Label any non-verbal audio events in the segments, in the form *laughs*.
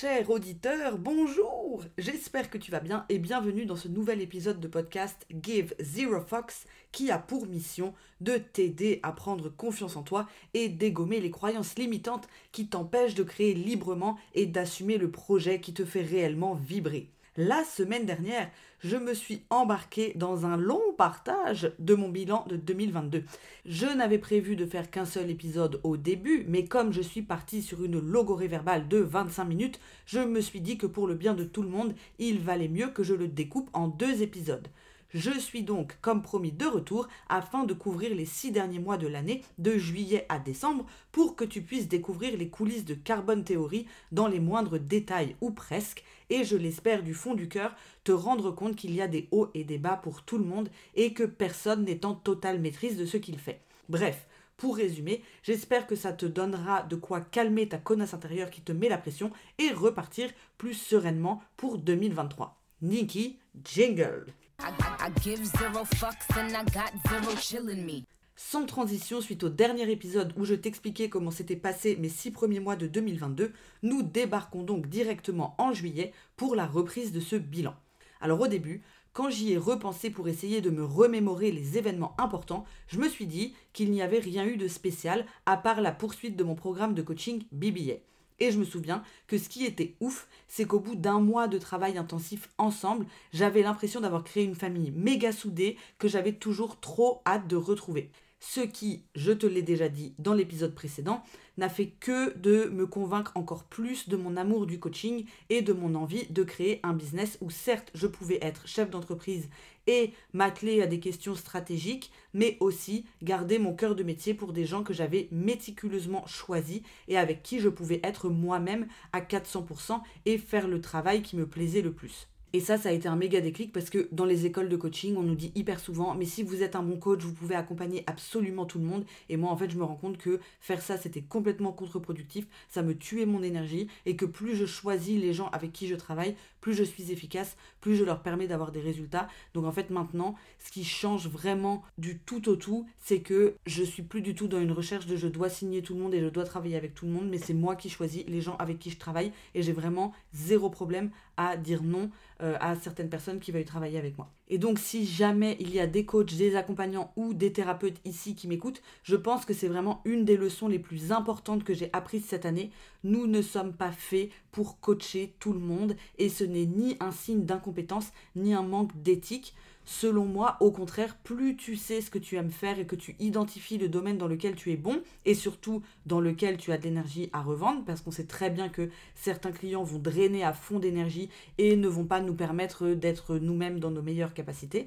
cher auditeur, bonjour J'espère que tu vas bien et bienvenue dans ce nouvel épisode de podcast Give Zero Fox qui a pour mission de t'aider à prendre confiance en toi et dégommer les croyances limitantes qui t'empêchent de créer librement et d'assumer le projet qui te fait réellement vibrer. La semaine dernière, je me suis embarqué dans un long partage de mon bilan de 2022. Je n'avais prévu de faire qu'un seul épisode au début, mais comme je suis parti sur une logorée verbale de 25 minutes, je me suis dit que pour le bien de tout le monde, il valait mieux que je le découpe en deux épisodes. Je suis donc, comme promis, de retour afin de couvrir les six derniers mois de l'année, de juillet à décembre, pour que tu puisses découvrir les coulisses de Carbone Theory dans les moindres détails ou presque, et je l'espère du fond du cœur, te rendre compte qu'il y a des hauts et des bas pour tout le monde et que personne n'est en totale maîtrise de ce qu'il fait. Bref, pour résumer, j'espère que ça te donnera de quoi calmer ta connasse intérieure qui te met la pression et repartir plus sereinement pour 2023. Nikki, jingle sans transition, suite au dernier épisode où je t'expliquais comment s'étaient passés mes six premiers mois de 2022, nous débarquons donc directement en juillet pour la reprise de ce bilan. Alors au début, quand j'y ai repensé pour essayer de me remémorer les événements importants, je me suis dit qu'il n'y avait rien eu de spécial à part la poursuite de mon programme de coaching BBA. Et je me souviens que ce qui était ouf, c'est qu'au bout d'un mois de travail intensif ensemble, j'avais l'impression d'avoir créé une famille méga soudée que j'avais toujours trop hâte de retrouver ce qui, je te l'ai déjà dit dans l'épisode précédent, n'a fait que de me convaincre encore plus de mon amour du coaching et de mon envie de créer un business où certes je pouvais être chef d'entreprise et m'atteler à des questions stratégiques, mais aussi garder mon cœur de métier pour des gens que j'avais méticuleusement choisis et avec qui je pouvais être moi-même à 400% et faire le travail qui me plaisait le plus. Et ça, ça a été un méga déclic parce que dans les écoles de coaching, on nous dit hyper souvent, mais si vous êtes un bon coach, vous pouvez accompagner absolument tout le monde. Et moi, en fait, je me rends compte que faire ça, c'était complètement contre-productif. Ça me tuait mon énergie et que plus je choisis les gens avec qui je travaille, plus je suis efficace, plus je leur permets d'avoir des résultats. Donc en fait, maintenant, ce qui change vraiment du tout au tout, c'est que je suis plus du tout dans une recherche de je dois signer tout le monde et je dois travailler avec tout le monde, mais c'est moi qui choisis les gens avec qui je travaille et j'ai vraiment zéro problème à dire non euh, à certaines personnes qui veulent travailler avec moi. Et donc si jamais il y a des coachs, des accompagnants ou des thérapeutes ici qui m'écoutent, je pense que c'est vraiment une des leçons les plus importantes que j'ai apprises cette année. Nous ne sommes pas faits pour coacher tout le monde et ce n'est ni un signe d'incompétence ni un manque d'éthique. Selon moi, au contraire, plus tu sais ce que tu aimes faire et que tu identifies le domaine dans lequel tu es bon et surtout dans lequel tu as de l'énergie à revendre, parce qu'on sait très bien que certains clients vont drainer à fond d'énergie et ne vont pas nous permettre d'être nous-mêmes dans nos meilleures capacités,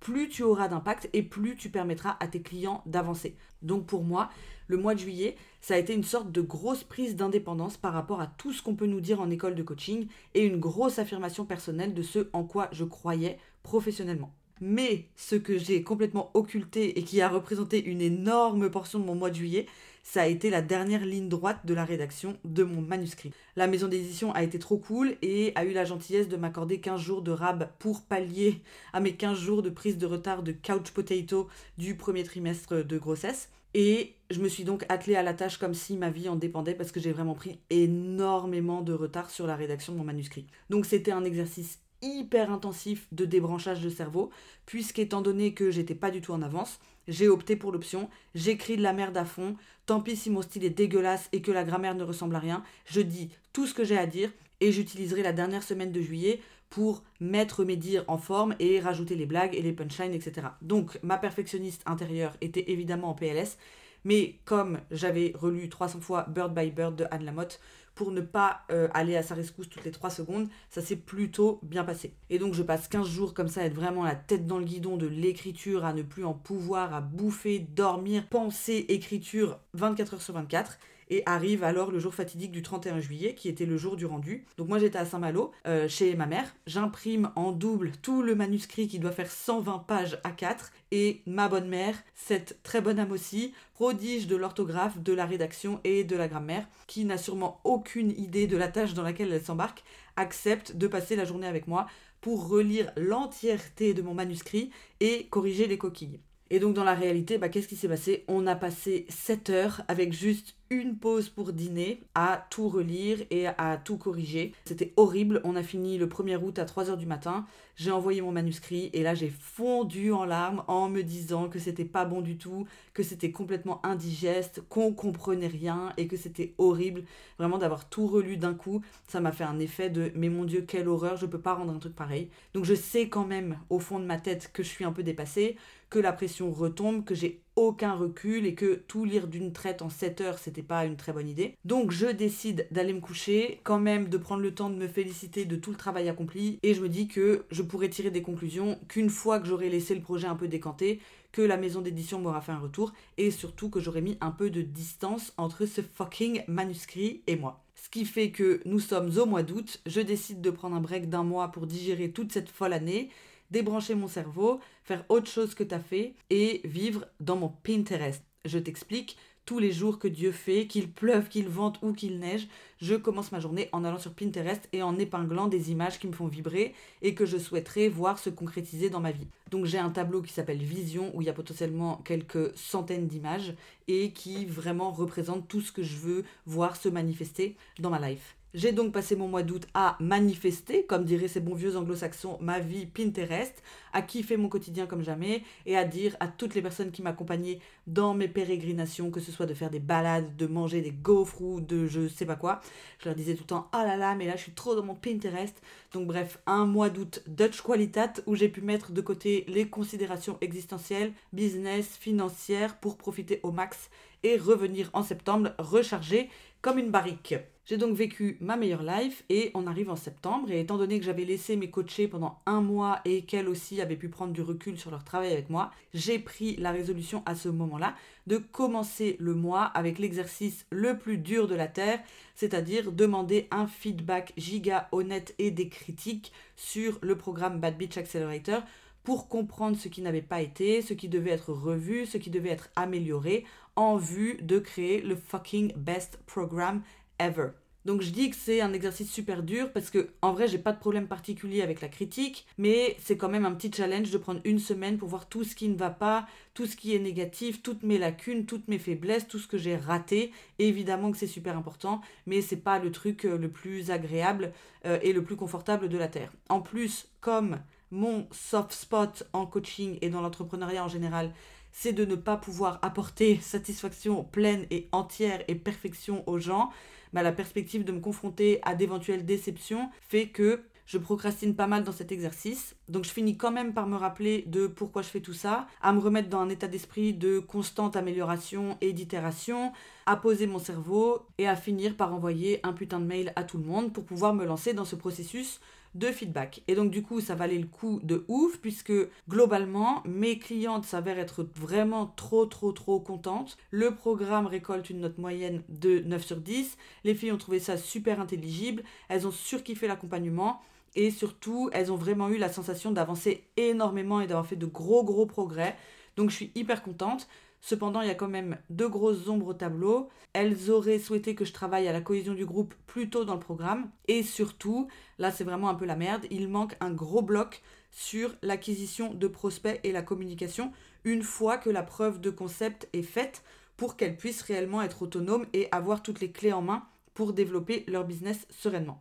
plus tu auras d'impact et plus tu permettras à tes clients d'avancer. Donc pour moi, le mois de juillet, ça a été une sorte de grosse prise d'indépendance par rapport à tout ce qu'on peut nous dire en école de coaching et une grosse affirmation personnelle de ce en quoi je croyais professionnellement. Mais ce que j'ai complètement occulté et qui a représenté une énorme portion de mon mois de juillet, ça a été la dernière ligne droite de la rédaction de mon manuscrit. La maison d'édition a été trop cool et a eu la gentillesse de m'accorder 15 jours de rab pour pallier à mes 15 jours de prise de retard de couch potato du premier trimestre de grossesse. Et je me suis donc attelée à la tâche comme si ma vie en dépendait parce que j'ai vraiment pris énormément de retard sur la rédaction de mon manuscrit. Donc c'était un exercice hyper intensif de débranchage de cerveau, puisqu'étant donné que j'étais pas du tout en avance, j'ai opté pour l'option j'écris de la merde à fond, tant pis si mon style est dégueulasse et que la grammaire ne ressemble à rien, je dis tout ce que j'ai à dire et j'utiliserai la dernière semaine de juillet pour mettre mes dires en forme et rajouter les blagues et les punchlines, etc. Donc ma perfectionniste intérieure était évidemment en PLS, mais comme j'avais relu 300 fois Bird by Bird de Anne Lamotte, pour ne pas euh, aller à sa rescousse toutes les 3 secondes, ça s'est plutôt bien passé. Et donc je passe 15 jours comme ça à être vraiment la tête dans le guidon de l'écriture, à ne plus en pouvoir, à bouffer, dormir, penser, écriture 24 heures sur 24. Et arrive alors le jour fatidique du 31 juillet, qui était le jour du rendu. Donc moi j'étais à Saint-Malo, euh, chez ma mère. J'imprime en double tout le manuscrit qui doit faire 120 pages à 4. Et ma bonne mère, cette très bonne âme aussi, prodige de l'orthographe, de la rédaction et de la grammaire, qui n'a sûrement aucune idée de la tâche dans laquelle elle s'embarque, accepte de passer la journée avec moi pour relire l'entièreté de mon manuscrit et corriger les coquilles. Et donc dans la réalité, bah, qu'est-ce qui s'est passé? On a passé 7 heures avec juste une pause pour dîner à tout relire et à tout corriger. C'était horrible. On a fini le 1er août à 3h du matin. J'ai envoyé mon manuscrit et là j'ai fondu en larmes en me disant que c'était pas bon du tout, que c'était complètement indigeste, qu'on comprenait rien et que c'était horrible vraiment d'avoir tout relu d'un coup. Ça m'a fait un effet de mais mon dieu, quelle horreur, je peux pas rendre un truc pareil. Donc je sais quand même au fond de ma tête que je suis un peu dépassée, que la pression retombe, que j'ai aucun recul et que tout lire d'une traite en 7 heures, c'était pas une très bonne idée. Donc je décide d'aller me coucher, quand même de prendre le temps de me féliciter de tout le travail accompli et je me dis que je pourrais tirer des conclusions qu'une fois que j'aurai laissé le projet un peu décanté, que la maison d'édition m'aura fait un retour et surtout que j'aurai mis un peu de distance entre ce fucking manuscrit et moi. Ce qui fait que nous sommes au mois d'août, je décide de prendre un break d'un mois pour digérer toute cette folle année débrancher mon cerveau, faire autre chose que tu as fait et vivre dans mon Pinterest. Je t'explique, tous les jours que Dieu fait, qu'il pleuve, qu'il vente ou qu'il neige, je commence ma journée en allant sur Pinterest et en épinglant des images qui me font vibrer et que je souhaiterais voir se concrétiser dans ma vie. Donc j'ai un tableau qui s'appelle Vision où il y a potentiellement quelques centaines d'images et qui vraiment représente tout ce que je veux voir se manifester dans ma life. J'ai donc passé mon mois d'août à manifester, comme diraient ces bons vieux anglo-saxons, ma vie Pinterest, à kiffer mon quotidien comme jamais et à dire à toutes les personnes qui m'accompagnaient dans mes pérégrinations, que ce soit de faire des balades, de manger des gaufres ou de je sais pas quoi. Je leur disais tout le temps ah là là, mais là je suis trop dans mon Pinterest. Donc bref, un mois d'août Dutch Qualitat où j'ai pu mettre de côté les considérations existentielles, business, financières pour profiter au max et revenir en septembre rechargé comme une barrique. J'ai donc vécu ma meilleure life et on arrive en septembre et étant donné que j'avais laissé mes coachés pendant un mois et qu'elles aussi avaient pu prendre du recul sur leur travail avec moi, j'ai pris la résolution à ce moment-là de commencer le mois avec l'exercice le plus dur de la Terre, c'est-à-dire demander un feedback giga honnête et des critiques sur le programme Bad Beach Accelerator pour comprendre ce qui n'avait pas été, ce qui devait être revu, ce qui devait être amélioré en vue de créer le fucking best program ever. Donc je dis que c'est un exercice super dur parce que en vrai j'ai pas de problème particulier avec la critique, mais c'est quand même un petit challenge de prendre une semaine pour voir tout ce qui ne va pas, tout ce qui est négatif, toutes mes lacunes, toutes mes faiblesses, tout ce que j'ai raté. évidemment que c'est super important, mais c'est pas le truc euh, le plus agréable euh, et le plus confortable de la terre. En plus, comme mon soft spot en coaching et dans l'entrepreneuriat en général, c'est de ne pas pouvoir apporter satisfaction pleine et entière et perfection aux gens, bah, la perspective de me confronter à d'éventuelles déceptions fait que je procrastine pas mal dans cet exercice. Donc je finis quand même par me rappeler de pourquoi je fais tout ça, à me remettre dans un état d'esprit de constante amélioration et d'itération, à poser mon cerveau et à finir par envoyer un putain de mail à tout le monde pour pouvoir me lancer dans ce processus de feedback. Et donc du coup, ça valait le coup de ouf puisque globalement, mes clientes s'avèrent être vraiment trop trop trop contentes. Le programme récolte une note moyenne de 9 sur 10. Les filles ont trouvé ça super intelligible, elles ont surkiffé l'accompagnement et surtout, elles ont vraiment eu la sensation d'avancer énormément et d'avoir fait de gros gros progrès. Donc je suis hyper contente. Cependant, il y a quand même deux grosses ombres au tableau. Elles auraient souhaité que je travaille à la cohésion du groupe plus tôt dans le programme. Et surtout, là c'est vraiment un peu la merde, il manque un gros bloc sur l'acquisition de prospects et la communication une fois que la preuve de concept est faite pour qu'elles puissent réellement être autonomes et avoir toutes les clés en main pour développer leur business sereinement.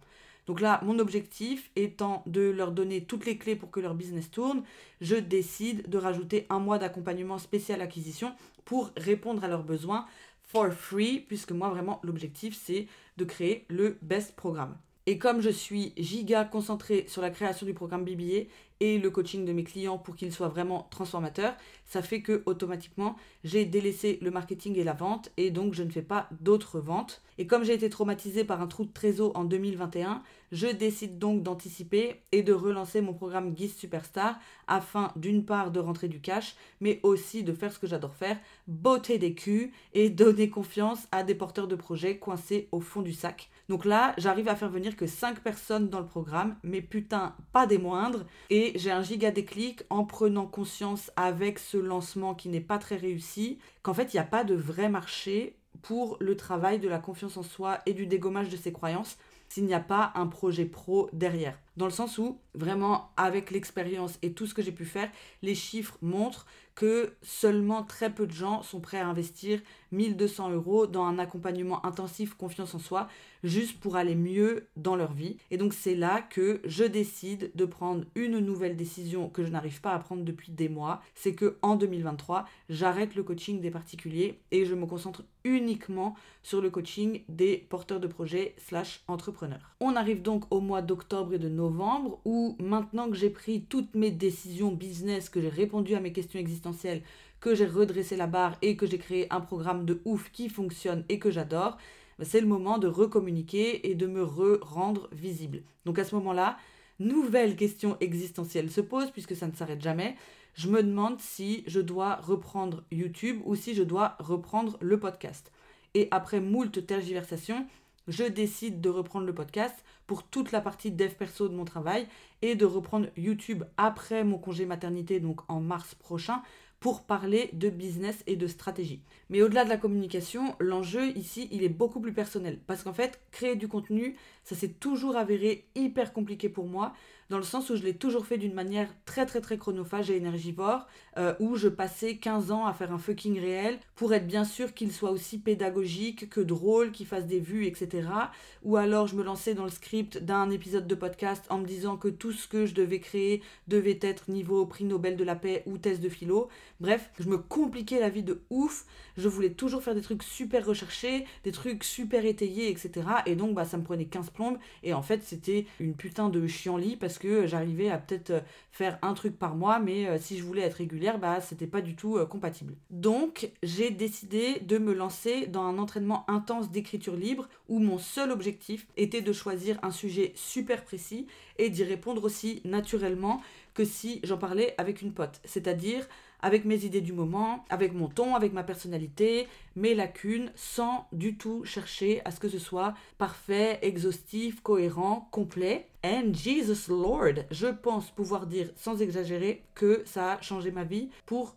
Donc là, mon objectif étant de leur donner toutes les clés pour que leur business tourne, je décide de rajouter un mois d'accompagnement spécial acquisition pour répondre à leurs besoins for free, puisque moi vraiment l'objectif c'est de créer le best programme. Et comme je suis giga concentrée sur la création du programme BBA et le coaching de mes clients pour qu'ils soient vraiment transformateurs, ça fait que automatiquement j'ai délaissé le marketing et la vente et donc je ne fais pas d'autres ventes. Et comme j'ai été traumatisée par un trou de trésor en 2021, je décide donc d'anticiper et de relancer mon programme Guise Superstar afin d'une part de rentrer du cash, mais aussi de faire ce que j'adore faire, botter des culs et *laughs* donner confiance à des porteurs de projets coincés au fond du sac. Donc là, j'arrive à faire venir que 5 personnes dans le programme, mais putain, pas des moindres. Et j'ai un giga déclic en prenant conscience avec ce lancement qui n'est pas très réussi qu'en fait il n'y a pas de vrai marché pour le travail de la confiance en soi et du dégommage de ses croyances s'il n'y a pas un projet pro derrière. Dans le sens où vraiment avec l'expérience et tout ce que j'ai pu faire, les chiffres montrent que seulement très peu de gens sont prêts à investir 1200 euros dans un accompagnement intensif confiance en soi juste pour aller mieux dans leur vie. Et donc c'est là que je décide de prendre une nouvelle décision que je n'arrive pas à prendre depuis des mois. C'est que en 2023, j'arrête le coaching des particuliers et je me concentre uniquement sur le coaching des porteurs de projets slash entrepreneurs. On arrive donc au mois d'octobre et de novembre où maintenant que j'ai pris toutes mes décisions business, que j'ai répondu à mes questions existentielles, que j'ai redressé la barre et que j'ai créé un programme de ouf qui fonctionne et que j'adore, bah, c'est le moment de recommuniquer et de me re-rendre visible. Donc à ce moment-là, nouvelle question existentielle se pose puisque ça ne s'arrête jamais. Je me demande si je dois reprendre YouTube ou si je dois reprendre le podcast. Et après moult tergiversations, je décide de reprendre le podcast pour toute la partie dev perso de mon travail et de reprendre YouTube après mon congé maternité, donc en mars prochain, pour parler de business et de stratégie. Mais au-delà de la communication, l'enjeu ici, il est beaucoup plus personnel. Parce qu'en fait, créer du contenu, ça s'est toujours avéré hyper compliqué pour moi dans le sens où je l'ai toujours fait d'une manière très très très chronophage et énergivore, euh, où je passais 15 ans à faire un fucking réel pour être bien sûr qu'il soit aussi pédagogique que drôle, qu'il fasse des vues, etc. Ou alors je me lançais dans le script d'un épisode de podcast en me disant que tout ce que je devais créer devait être niveau prix Nobel de la paix ou thèse de philo. Bref, je me compliquais la vie de ouf. Je voulais toujours faire des trucs super recherchés, des trucs super étayés, etc. Et donc bah ça me prenait 15 plombes. Et en fait c'était une putain de chienlit parce que j'arrivais à peut-être euh, faire un truc par mois, mais euh, si je voulais être régulière, bah c'était pas du tout euh, compatible. Donc j'ai décidé de me lancer dans un entraînement intense d'écriture libre où mon seul objectif était de choisir un sujet super précis et d'y répondre aussi naturellement que si j'en parlais avec une pote. C'est-à-dire avec mes idées du moment, avec mon ton, avec ma personnalité, mes lacunes, sans du tout chercher à ce que ce soit parfait, exhaustif, cohérent, complet. And Jesus Lord, je pense pouvoir dire sans exagérer que ça a changé ma vie pour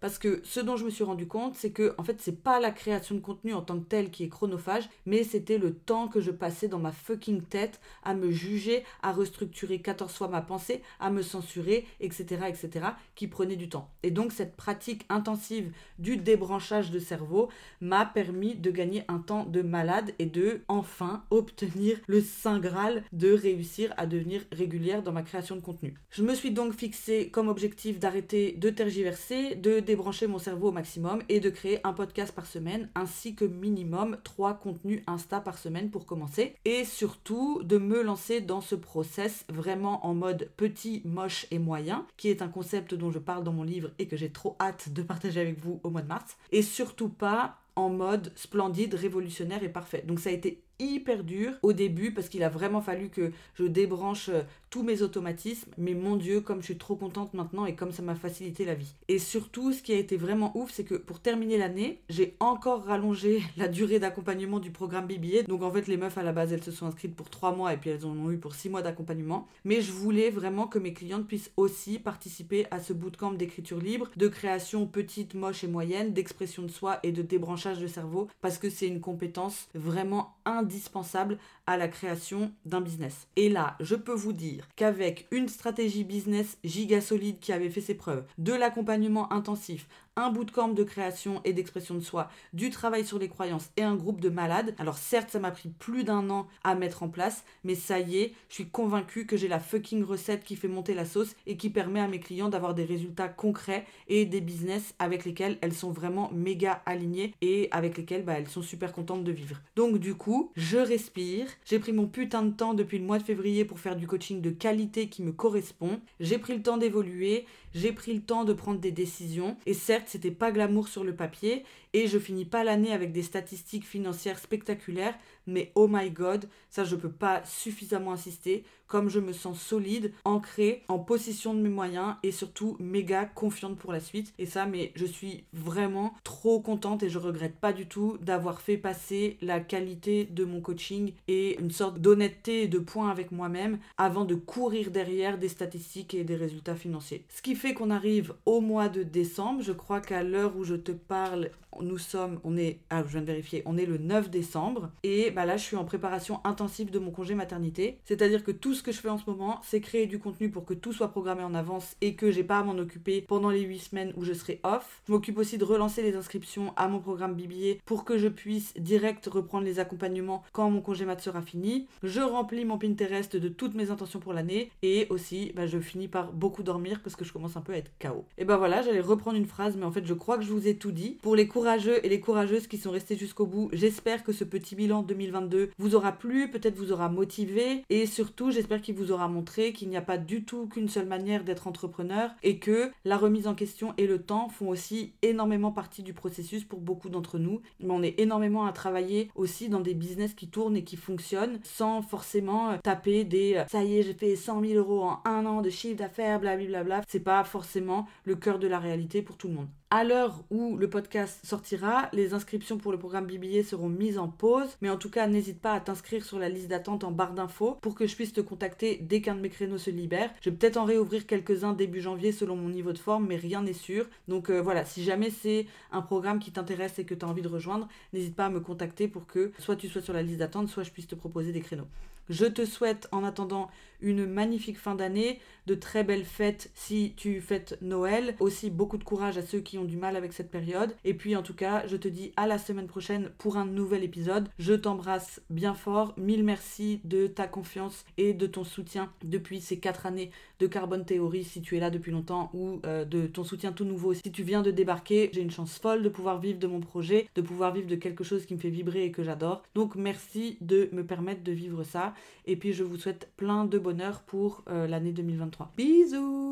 Parce que ce dont je me suis rendu compte, c'est que en fait, c'est pas la création de contenu en tant que telle qui est chronophage, mais c'était le temps que je passais dans ma fucking tête à me juger, à restructurer 14 fois ma pensée, à me censurer, etc., etc., qui prenait du temps. Et donc, cette pratique intensive du débranchage de cerveau m'a permis de gagner un temps de malade et de enfin obtenir le saint graal de réussir à devenir régulière dans ma création de contenu. Je me suis donc fixé comme objectif d'arrêter de tergiverser de débrancher mon cerveau au maximum et de créer un podcast par semaine ainsi que minimum trois contenus Insta par semaine pour commencer. Et surtout de me lancer dans ce process vraiment en mode petit, moche et moyen qui est un concept dont je parle dans mon livre et que j'ai trop hâte de partager avec vous au mois de mars. Et surtout pas en mode splendide, révolutionnaire et parfait. Donc ça a été hyper dur au début parce qu'il a vraiment fallu que je débranche euh, tous mes automatismes. Mais mon Dieu, comme je suis trop contente maintenant et comme ça m'a facilité la vie. Et surtout, ce qui a été vraiment ouf, c'est que pour terminer l'année, j'ai encore rallongé *laughs* la durée d'accompagnement du programme BBA. Donc en fait, les meufs à la base, elles se sont inscrites pour 3 mois et puis elles en ont eu pour 6 mois d'accompagnement. Mais je voulais vraiment que mes clientes puissent aussi participer à ce bootcamp d'écriture libre, de création petite, moche et moyenne, d'expression de soi et de débranchage de cerveau parce que c'est une compétence vraiment indispensable à la création d'un business. Et là, je peux vous dire qu'avec une stratégie business giga solide qui avait fait ses preuves, de l'accompagnement intensif, un bootcamp de création et d'expression de soi, du travail sur les croyances et un groupe de malades. Alors certes, ça m'a pris plus d'un an à mettre en place, mais ça y est, je suis convaincue que j'ai la fucking recette qui fait monter la sauce et qui permet à mes clients d'avoir des résultats concrets et des business avec lesquels elles sont vraiment méga alignées et avec lesquels bah, elles sont super contentes de vivre. Donc du coup, je respire. J'ai pris mon putain de temps depuis le mois de février pour faire du coaching de qualité qui me correspond. J'ai pris le temps d'évoluer, j'ai pris le temps de prendre des décisions et certes, c'était pas glamour sur le papier et je finis pas l'année avec des statistiques financières spectaculaires, mais oh my god, ça je peux pas suffisamment insister, comme je me sens solide, ancrée, en possession de mes moyens et surtout méga confiante pour la suite. Et ça, mais je suis vraiment trop contente et je regrette pas du tout d'avoir fait passer la qualité de mon coaching et une sorte d'honnêteté et de point avec moi-même avant de courir derrière des statistiques et des résultats financiers. Ce qui fait qu'on arrive au mois de décembre, je crois qu'à l'heure où je te parle, nous sommes, on est, ah, je viens de vérifier, on est le 9 décembre. Et bah là, je suis en préparation intensive de mon congé maternité. C'est-à-dire que tout ce que je fais en ce moment, c'est créer du contenu pour que tout soit programmé en avance et que j'ai pas à m'en occuper pendant les 8 semaines où je serai off. Je m'occupe aussi de relancer les inscriptions à mon programme Biblier pour que je puisse direct reprendre les accompagnements quand mon congé mat sera fini. Je remplis mon Pinterest de toutes mes intentions pour l'année et aussi bah, je finis par beaucoup dormir parce que je commence un peu à être KO. Et ben voilà, j'allais reprendre une phrase, mais en fait je crois que je vous ai tout dit. Pour les courageux et les courageuses qui sont restés jusqu'au bout, j'espère que ce petit bilan 2022 vous aura plu, peut-être vous aura motivé et surtout j'espère qu'il vous aura montré qu'il n'y a pas du tout qu'une seule manière d'être entrepreneur et que la remise en question et le temps font aussi énormément partie du processus pour beaucoup d'entre nous. Mais on est énormément à travailler aussi dans des business qui tournent et qui fonctionnent sans forcément euh, taper des euh, ça y est, j'ai fait 100 000 euros en un an de chiffre d'affaires, blablabla. C'est pas forcément le cœur de la réalité pour tout le monde. À l'heure où le podcast sortira, les inscriptions pour le programme BBA seront mises en pause, mais en tout cas, n'hésite pas à t'inscrire sur la liste d'attente en barre d'infos pour que je puisse te contacter dès qu'un de mes créneaux se libère. Je vais peut-être en réouvrir quelques-uns début janvier selon mon niveau de forme, mais rien n'est sûr. Donc euh, voilà, si jamais c'est un programme qui t'intéresse et que tu as envie de rejoindre, n'hésite pas à me contacter pour que soit tu sois sur la liste d'attente, soit je puisse te proposer des créneaux. Je te souhaite en attendant une magnifique fin d'année, de très belles fêtes si tu fêtes Noël, aussi beaucoup de courage à ceux qui ont du mal avec cette période. Et puis en tout cas, je te dis à la semaine prochaine pour un nouvel épisode. Je t'embrasse bien fort, mille merci de ta confiance et de ton soutien depuis ces quatre années de Carbone Théorie si tu es là depuis longtemps ou euh, de ton soutien tout nouveau si tu viens de débarquer. J'ai une chance folle de pouvoir vivre de mon projet, de pouvoir vivre de quelque chose qui me fait vibrer et que j'adore. Donc merci de me permettre de vivre ça. Et puis je vous souhaite plein de pour euh, l'année 2023. Bisous